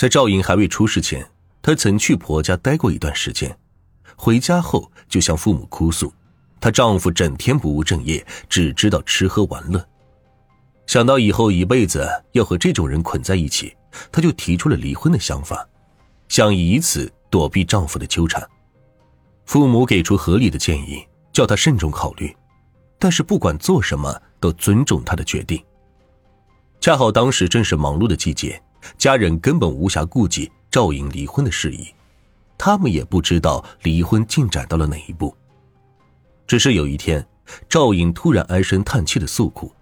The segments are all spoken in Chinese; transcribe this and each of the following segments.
在赵颖还未出事前，她曾去婆家待过一段时间，回家后就向父母哭诉，她丈夫整天不务正业，只知道吃喝玩乐。想到以后一辈子要和这种人捆在一起，她就提出了离婚的想法，想以此躲避丈夫的纠缠。父母给出合理的建议，叫她慎重考虑，但是不管做什么都尊重她的决定。恰好当时正是忙碌的季节，家人根本无暇顾及赵颖离婚的事宜，他们也不知道离婚进展到了哪一步。只是有一天，赵颖突然唉声叹气的诉苦，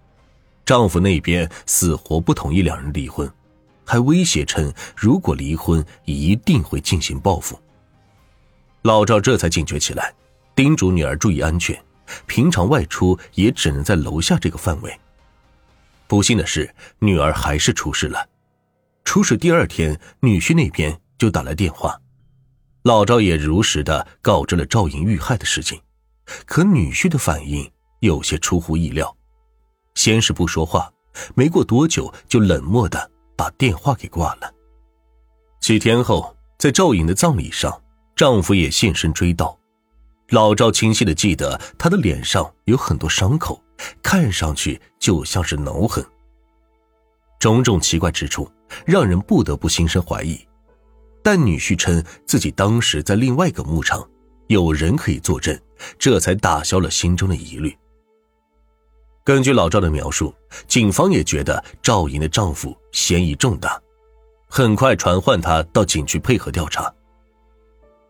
丈夫那边死活不同意两人离婚，还威胁称如果离婚一定会进行报复。老赵这才警觉起来，叮嘱女儿注意安全，平常外出也只能在楼下这个范围。不幸的是，女儿还是出事了。出事第二天，女婿那边就打来电话，老赵也如实的告知了赵颖遇害的事情。可女婿的反应有些出乎意料，先是不说话，没过多久就冷漠的把电话给挂了。几天后，在赵颖的葬礼上，丈夫也现身追悼。老赵清晰的记得，他的脸上有很多伤口。看上去就像是挠痕，种种奇怪之处让人不得不心生怀疑。但女婿称自己当时在另外一个牧场，有人可以作证，这才打消了心中的疑虑。根据老赵的描述，警方也觉得赵莹的丈夫嫌疑重大，很快传唤他到警局配合调查。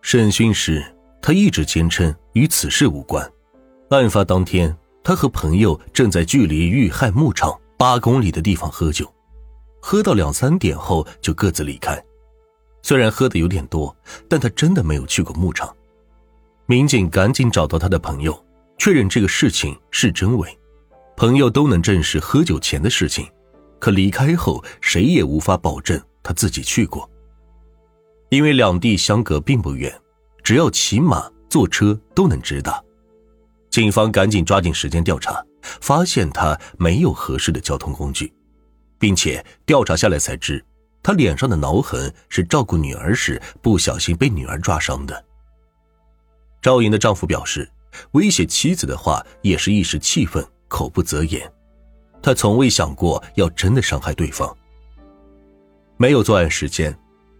审讯时，他一直坚称与此事无关。案发当天。他和朋友正在距离遇害牧场八公里的地方喝酒，喝到两三点后就各自离开。虽然喝的有点多，但他真的没有去过牧场。民警赶紧找到他的朋友，确认这个事情是真伪。朋友都能证实喝酒前的事情，可离开后谁也无法保证他自己去过。因为两地相隔并不远，只要骑马、坐车都能直达。警方赶紧抓紧时间调查，发现他没有合适的交通工具，并且调查下来才知，他脸上的挠痕是照顾女儿时不小心被女儿抓伤的。赵莹的丈夫表示，威胁妻子的话也是一时气愤，口不择言，他从未想过要真的伤害对方。没有作案时间，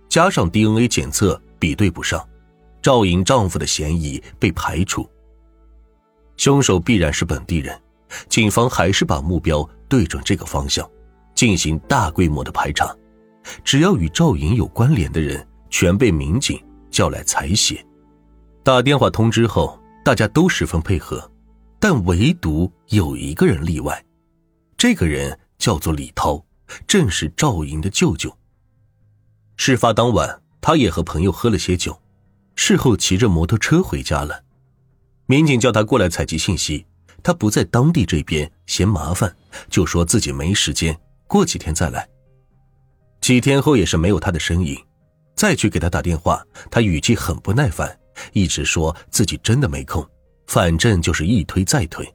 加上 DNA 检测比对不上，赵莹丈夫的嫌疑被排除。凶手必然是本地人，警方还是把目标对准这个方向，进行大规模的排查。只要与赵颖有关联的人，全被民警叫来采血。打电话通知后，大家都十分配合，但唯独有一个人例外。这个人叫做李涛，正是赵颖的舅舅。事发当晚，他也和朋友喝了些酒，事后骑着摩托车回家了。民警叫他过来采集信息，他不在当地这边，嫌麻烦，就说自己没时间，过几天再来。几天后也是没有他的身影，再去给他打电话，他语气很不耐烦，一直说自己真的没空，反正就是一推再推。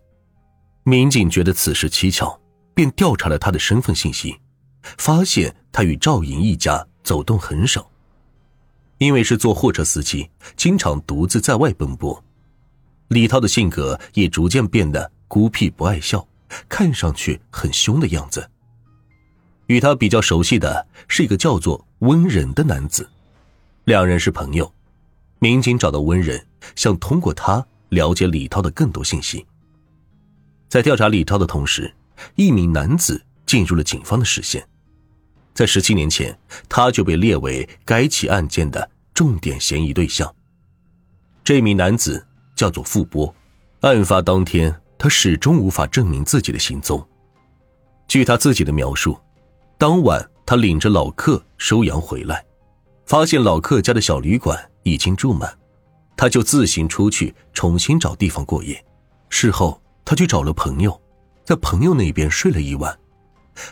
民警觉得此事蹊跷，便调查了他的身份信息，发现他与赵颖一家走动很少，因为是做货车司机，经常独自在外奔波。李涛的性格也逐渐变得孤僻不爱笑，看上去很凶的样子。与他比较熟悉的是一个叫做温仁的男子，两人是朋友。民警找到温仁，想通过他了解李涛的更多信息。在调查李涛的同时，一名男子进入了警方的视线。在十七年前，他就被列为该起案件的重点嫌疑对象。这名男子。叫做傅波，案发当天，他始终无法证明自己的行踪。据他自己的描述，当晚他领着老客收羊回来，发现老客家的小旅馆已经住满，他就自行出去重新找地方过夜。事后，他去找了朋友，在朋友那边睡了一晚。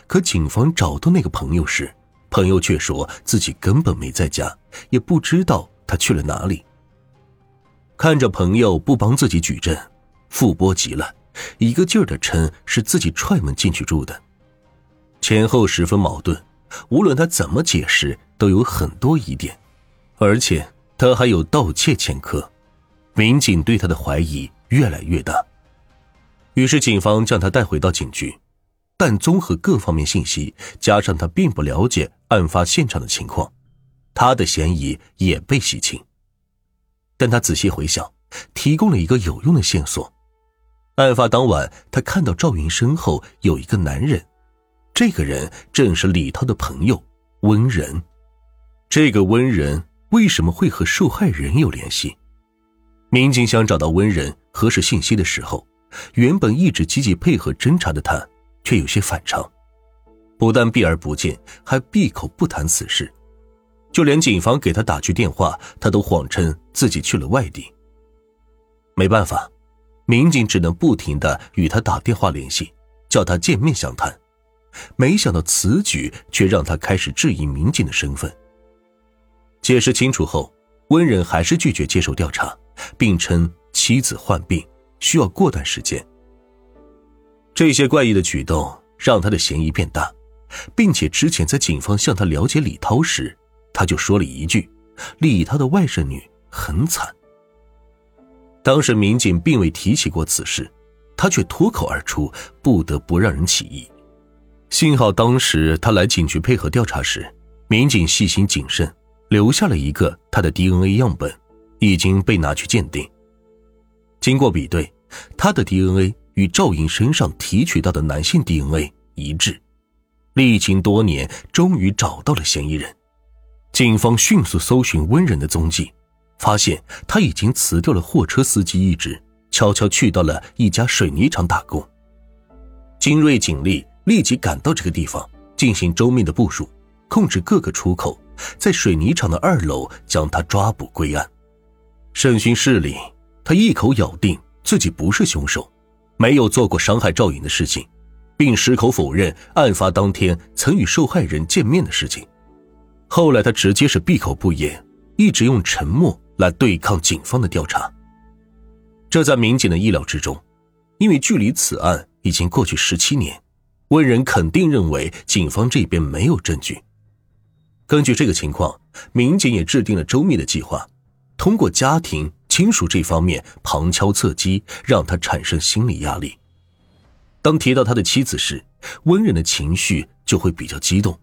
可警方找到那个朋友时，朋友却说自己根本没在家，也不知道他去了哪里。看着朋友不帮自己举证，傅波急了，一个劲儿的称是自己踹门进去住的，前后十分矛盾。无论他怎么解释，都有很多疑点，而且他还有盗窃前科。民警对他的怀疑越来越大，于是警方将他带回到警局，但综合各方面信息，加上他并不了解案发现场的情况，他的嫌疑也被洗清。但他仔细回想，提供了一个有用的线索：案发当晚，他看到赵云身后有一个男人，这个人正是李涛的朋友温仁。这个温仁为什么会和受害人有联系？民警想找到温仁核实信息的时候，原本一直积极配合侦查的他，却有些反常，不但避而不见，还闭口不谈此事，就连警方给他打去电话，他都谎称自己去了外地。没办法，民警只能不停的与他打电话联系，叫他见面详谈。没想到此举却让他开始质疑民警的身份。解释清楚后，温仁还是拒绝接受调查。并称妻子患病，需要过段时间。这些怪异的举动让他的嫌疑变大，并且之前在警方向他了解李涛时，他就说了一句：“李涛的外甥女很惨。”当时民警并未提起过此事，他却脱口而出，不得不让人起疑。幸好当时他来警局配合调查时，民警细心谨慎，留下了一个他的 DNA 样本。已经被拿去鉴定。经过比对，他的 DNA 与赵颖身上提取到的男性 DNA 一致。历经多年，终于找到了嫌疑人。警方迅速搜寻温仁的踪迹，发现他已经辞掉了货车司机一职，悄悄去到了一家水泥厂打工。精锐警力立即赶到这个地方，进行周密的部署，控制各个出口，在水泥厂的二楼将他抓捕归案。审讯室里，他一口咬定自己不是凶手，没有做过伤害赵颖的事情，并矢口否认案发当天曾与受害人见面的事情。后来，他直接是闭口不言，一直用沉默来对抗警方的调查。这在民警的意料之中，因为距离此案已经过去十七年，温仁肯定认为警方这边没有证据。根据这个情况，民警也制定了周密的计划。通过家庭亲属这方面旁敲侧击，让他产生心理压力。当提到他的妻子时，温仁的情绪就会比较激动。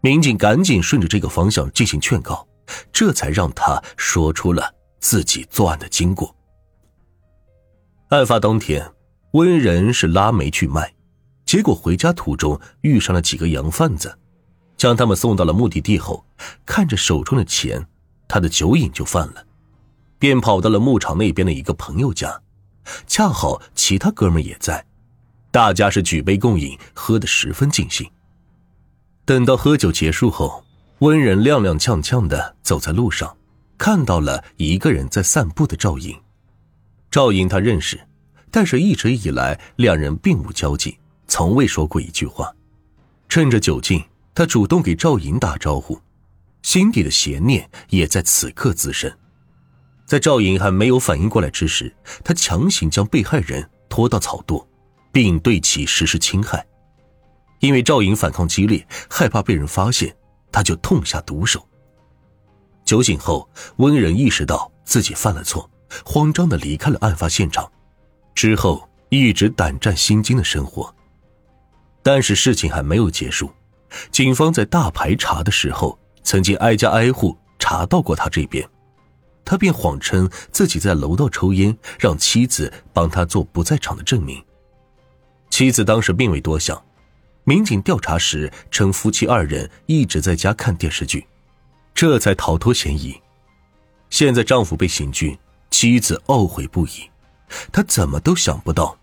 民警赶紧顺着这个方向进行劝告，这才让他说出了自己作案的经过。案发当天，温仁是拉煤去卖，结果回家途中遇上了几个洋贩子，将他们送到了目的地后，看着手中的钱。他的酒瘾就犯了，便跑到了牧场那边的一个朋友家，恰好其他哥们也在，大家是举杯共饮，喝得十分尽兴。等到喝酒结束后，温仁踉踉跄跄的走在路上，看到了一个人在散步的赵颖。赵颖他认识，但是一直以来两人并无交集，从未说过一句话。趁着酒劲，他主动给赵颖打招呼。心底的邪念也在此刻滋生，在赵颖还没有反应过来之时，他强行将被害人拖到草垛，并对其实施侵害。因为赵颖反抗激烈，害怕被人发现，他就痛下毒手。酒醒后，温仁意识到自己犯了错，慌张的离开了案发现场，之后一直胆战心惊的生活。但是事情还没有结束，警方在大排查的时候。曾经挨家挨户查到过他这边，他便谎称自己在楼道抽烟，让妻子帮他做不在场的证明。妻子当时并未多想，民警调查时称夫妻二人一直在家看电视剧，这才逃脱嫌疑。现在丈夫被刑拘，妻子懊悔不已，她怎么都想不到，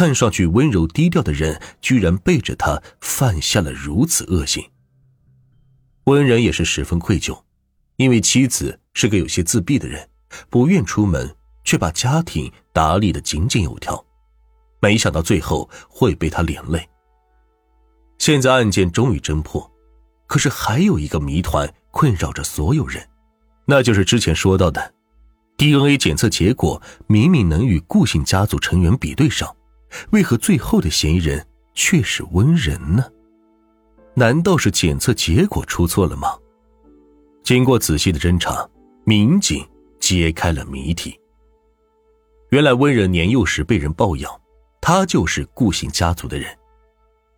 看上去温柔低调的人居然背着他犯下了如此恶行。温然也是十分愧疚，因为妻子是个有些自闭的人，不愿出门，却把家庭打理的井井有条，没想到最后会被他连累。现在案件终于侦破，可是还有一个谜团困扰着所有人，那就是之前说到的 DNA 检测结果明明能与顾姓家族成员比对上，为何最后的嫌疑人却是温仁呢？难道是检测结果出错了吗？经过仔细的侦查，民警揭开了谜题。原来温仁年幼时被人抱养，他就是顾姓家族的人，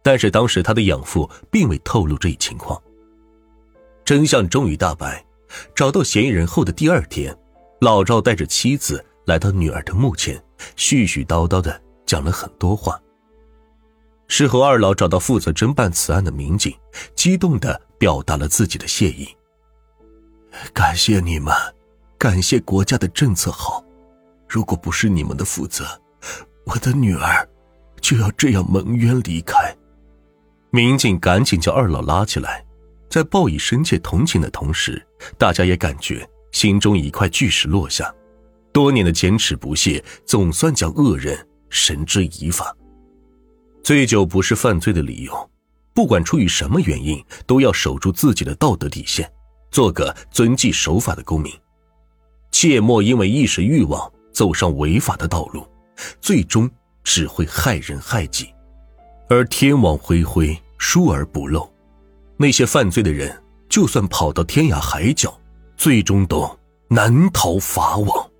但是当时他的养父并未透露这一情况。真相终于大白，找到嫌疑人后的第二天，老赵带着妻子来到女儿的墓前，絮絮叨叨的讲了很多话。事后，二老找到负责侦办此案的民警，激动的表达了自己的谢意。感谢你们，感谢国家的政策好。如果不是你们的负责，我的女儿就要这样蒙冤离开。民警赶紧将二老拉起来，在报以深切同情的同时，大家也感觉心中一块巨石落下。多年的坚持不懈，总算将恶人绳之以法。醉酒不是犯罪的理由，不管出于什么原因，都要守住自己的道德底线，做个遵纪守法的公民，切莫因为一时欲望走上违法的道路，最终只会害人害己。而天网恢恢，疏而不漏，那些犯罪的人，就算跑到天涯海角，最终都难逃法网。